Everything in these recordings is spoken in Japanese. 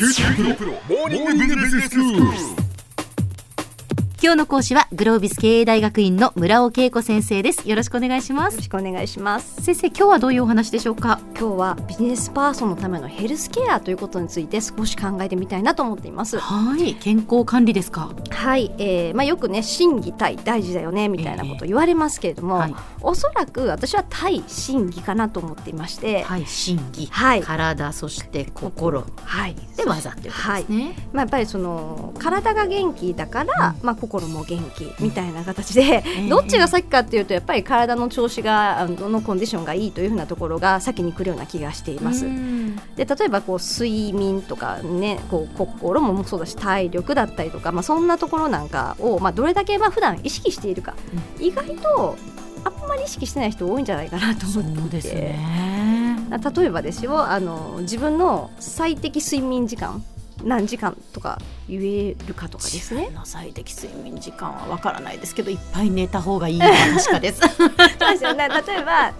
QT プロプロモーニングビジネススクール。今日の講師はグロービス経営大学院の村尾恵子先生です。よろしくお願いします。よろしくお願いします。先生今日はどういうお話でしょうか？今日はビジネスパーソンのためのヘルスケアということについて少し考えてみたいなと思っています。はい。健康管理ですか？はい、えーまあ、よくね心技体大事だよねみたいなこと言われますけれども、はい。おそらく私は対心技かなと思っていまして、はい。心技、はい。体そして心。はい。で技っていうことですね、まあ、やっぱりその体が元気だから、まあ、心も元気みたいな形で、え どっちが先かっていうとやっぱり体の調子があののコンディションがいいというふうなところが先に来るような気がしています。うん。で例えばこう睡眠とかねこう心もそうだし体力だったりとか、まあ、そんなところなんかを、まあ、どれだけまあ普段意識しているか、意外とあんまり意識してない人多いんじゃないかなとそ思っていて。例えばですよあの自分の最適睡眠時間何時間とか言えるかとかですね。の最適睡眠時間はわからないですけどいっぱい寝た方がいいのは確かです。そうですよね。例えば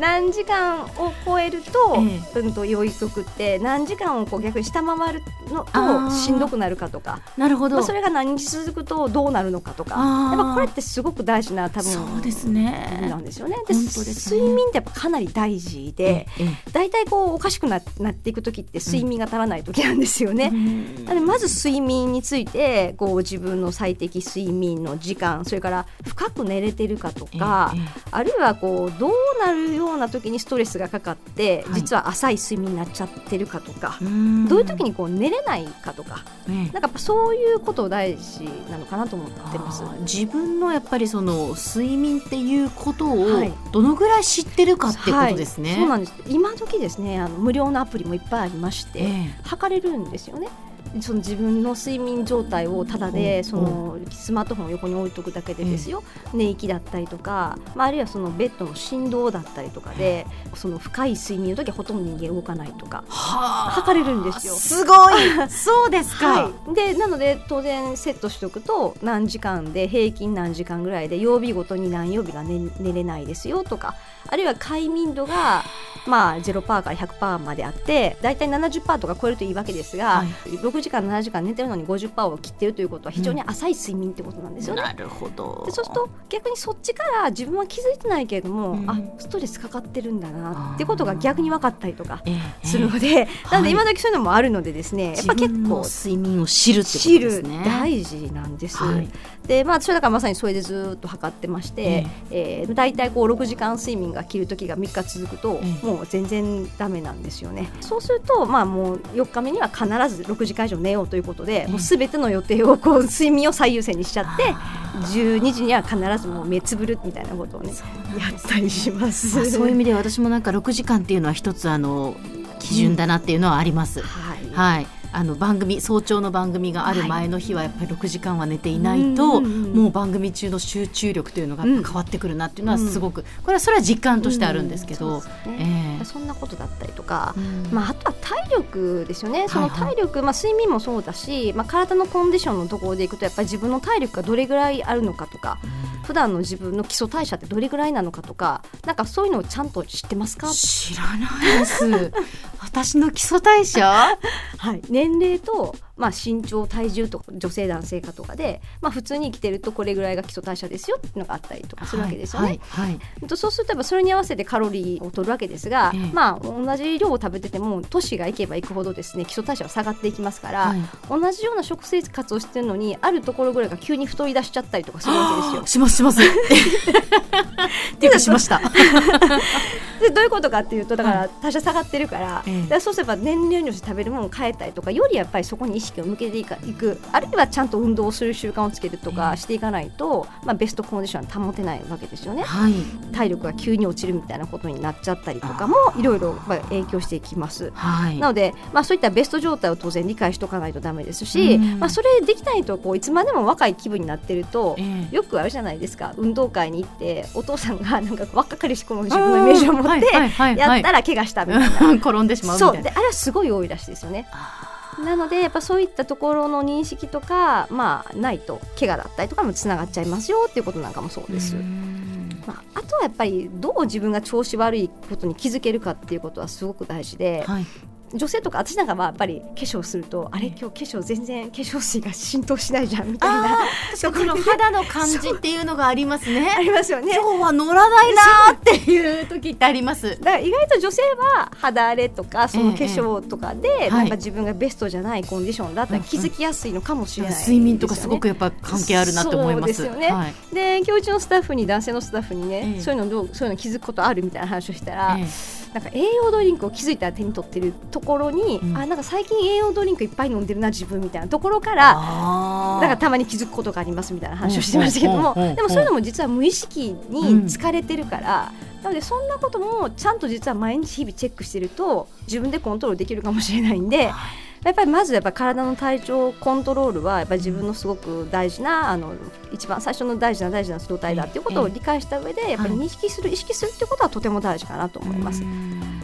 何時間を超えると,、えうんと良いくって何時間をこう逆に下回るのとしんどくなるかとか。なるほど、まあ、それが何日続くとどうなるのかとか。やっぱこれってすごく大事な多分そうですね。なんですよね。でね。睡眠ってやっぱかなり大事でええ。大体こうおかしくななっていく時って睡眠が足らない時なんですよね。うん。なのでまず睡眠についてこう自分の最適睡眠の時間それから深く寝れてるかとか、あるいはこうどうなるような時にストレスがかかって、はい。実は浅い睡眠になっちゃってるかとか、どういう時にこう寝れないかとかええ。なんかやっぱそういうこと大事なのかなと思ってます。自分のやっぱりその睡眠っていうことをはい。どのぐらい知ってるかっていうことですね。はい、そうなんです。今時ですねあの無料のアプリもいっぱいありまして、ええ。測れるんですよねその自分の睡眠状態をただでそのスマートフォンを横に置いとくだけでですよ、寝息だったりとか、まあ、あるいはそのベッドの振動だったりとかでその深い睡眠の時はほとんど人間動かないとかはあ。測れるんですよ。すごい。そうですか。はい、でなので当然セットしておくと何時間で平均何時間ぐらいで曜日ごとに何曜日が寝寝れないですよとかあるいは快眠度がまあ0%から100%まであって大体70%とか超えるといいわけですが、はい6時間7時間寝てるのに50%を切ってるということは非常に浅い睡眠ってことなんですよね。なるほど。でそうすると逆にそっちから自分は気づいてないけれども、うんあストレスかかってるんだなってことが逆に分かったりとかええするので、なので今時そういうのもあるのでですね、やっぱ結構睡眠を知るってことですね。大事なんです。はいでまあそれだからまさにそれでずっと測ってまして、えー、大体こう6時間睡眠が切る時が3日続くと、ええもう全然ダメなんですよね。そうするとまあもう4日目には必ず6時間以上寝ようということで、もうすべての予定をこう睡眠を最優先にしちゃって12時には必ずもう目つぶるみたいなことをねやったりします。まあそういう意味で私もなんか6時間っていうのは一つあの基準だなっていうのはあります。はいはい。あの番組早朝の番組がある前の日はやっぱり6時間は寝ていないと、うんうんうん。もう番組中の集中力というのが変わってくるなっていうのはすごく、これはそれは実感としてあるんですけど、うえそんなことだったりとか、うん。まあ、あとは体力ですよね、そのはい。はい体力、まあ、睡眠もそうだし、まあ、体のコンディションのところでいくと、やっぱり自分の体力がどれぐらいあるのかとか、普段の自分の基礎代謝ってどれぐらいなのかとか、なんかそういうのをちゃんと知ってますか、知らないです。私の基礎代謝？はい、年齢と、まあ、身長、体重とか女性、男性かとかで、まあ、普通に生きてるとこれぐらいが基礎代謝ですよっていうのがあったりとかするわけですよね。はいはいはいとそうするとそれに合わせてカロリーを取るわけですが、ええまあ同じ量を食べてても年がいけばいくほどですね基礎代謝は下がっていきますから、はい同じような食生活をしてるのにあるところぐらいが急に太り出しちゃったりとかするわけですよ。しますします。っていうかしました。でどういうことかっていうとだから代謝下がってるから,、ええだからそうすれば年齢によって食べるものを変えたりとかよりやっぱりそこに意識を向けていくあるいはちゃんと運動をする習慣をつけるとかしていかないと、まあ、ベストコンディションは保てないわけですよね。はい。体力が急に落ちるみたいなことになっちゃったりとかもいろいろまあ影響していきます。はい。なので、まあ、そういったベスト状態を当然理解しておかないとダメですし、うんまあ、それできないとこういつまでも若い気分になってると、ええよくあるじゃないですか運動会に行ってお父さんがなんか若かりし頃の自分のイメージを持ってやったら怪我したみたいな。転んでしまうみたいな。そうであれはすごい多いらしいですよね。なのでやっぱそういったところの認識とか、まあ、ないと怪我だったりとかもつながっちゃいますよっていうことなんかもそうです。うんまあ、あとはやっぱりどう自分が調子悪いことに気づけるかっていうことはすごく大事で、はい。女性とか私なんかはやっぱり化粧するとあれ今日化粧全然化粧水が浸透しないじゃんみたいな。そこの肌の感じっていうのがありますね。ありますよね今日は乗らないなーっていう時ってあります。だから意外と女性は肌荒れとかその化粧とかで、ええなんか自分がベストじゃないコンディションだったら気づきやすいのかもしれない。ですよね、睡眠とかすごくやっぱ関係あるなと思います。そうですよね。はい。で今日うちのスタッフに男性のスタッフにね、ええ。そういうのどうそういうの気づくことあるみたいな話をしたら、えなんか栄養ドリンクを気づいたら手に取ってるところに、うん。あなんか最近栄養ドリンクいっぱい飲んでるな自分みたいなところからなんかたまに気づくことがありますみたいな話をしてましたけどもうんうんうんうんでもそういうのも実は無意識に疲れてるから、なのでそんなこともちゃんと実は毎日日々チェックしてると自分でコントロールできるかもしれないんで。やっぱりまずやっぱ体の体調コントロールはやっぱり自分のすごく大事なあの一番最初の大事な大事な状態だっていうことを理解した上でやっぱり認識する意識するっていうことはとても大事かなと思います。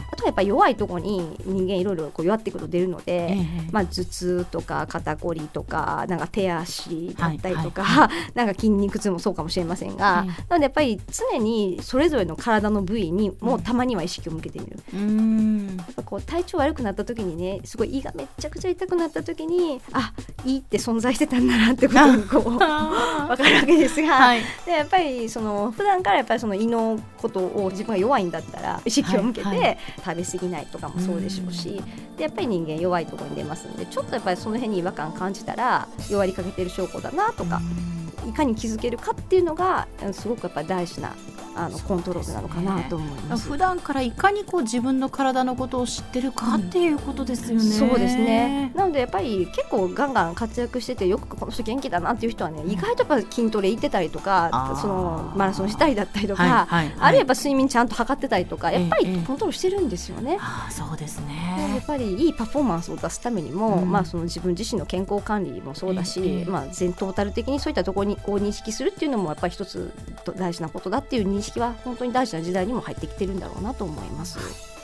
あとはやっぱり弱いところに人間いろいろこう弱ってくると出るので、ええ。まあ、頭痛とか肩こりとかなんか手足だったりとか、は なんか筋肉痛もそうかもしれませんが、ええなのでやっぱり常にそれぞれの体の部位にもたまには意識を向けてみる。うーん。やっぱこう体調悪くなった時にねすごい胃がめっちゃくちゃ痛くなった時にあ胃って存在してたんだなってことがこう分 かるわけですが、はい。でやっぱりその普段からやっぱりその胃のことを自分が弱いんだったら意識を向けて、はいはい。食べ過ぎないとかもそうでしょうしでやっぱり人間弱いところに出ますんでちょっとやっぱりその辺に違和感感じたら弱りかけてる証拠だなとか、いかに気づけるかっていうのがうんすごくやっぱり大事なあのコントロールなのかなと思います。普段からいかにこう自分の体のことを知ってるかっていうことですよね。そうですねなのでやっぱり結構ガンガン活躍しててよくこの人元気だなっていう人はね意外とやっぱ筋トレ行ってたりとかそのマラソンしたりだったりとか、はいはいはいあるいは睡眠ちゃんと測ってたりとかやっぱりええコントロールしてるんですよね。ああそうですやねっ。ぱりいいパフォーマンスを出すためにも、うんまあ、その自分自身の健康管理もそうだし、ええまあ、全トータル的にそういったところにこう認識するっていうのもやっぱり一つ大事なことだっていう認識は本当に大事な時代にも入ってきてるんだろうなと思います。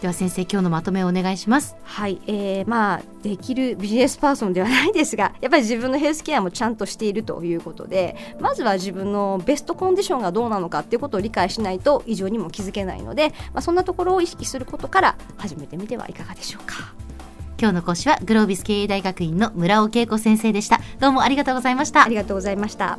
では先生今日のまとめをお願いします。はい、えー、まあできるビジネスパーソンではないですが やっぱり自分のヘルスケアもちゃんとしているということでまずは自分のベストコンディションがどうなのかっていうことを理解しないと異常にも気づけないので、まあ、そんなところを意識することから始めてみてはいかがでしょうか。今日の講師はグロービス経営大学院の村尾恵子先生でした。どうもありがとうございましたあり。がとうございました。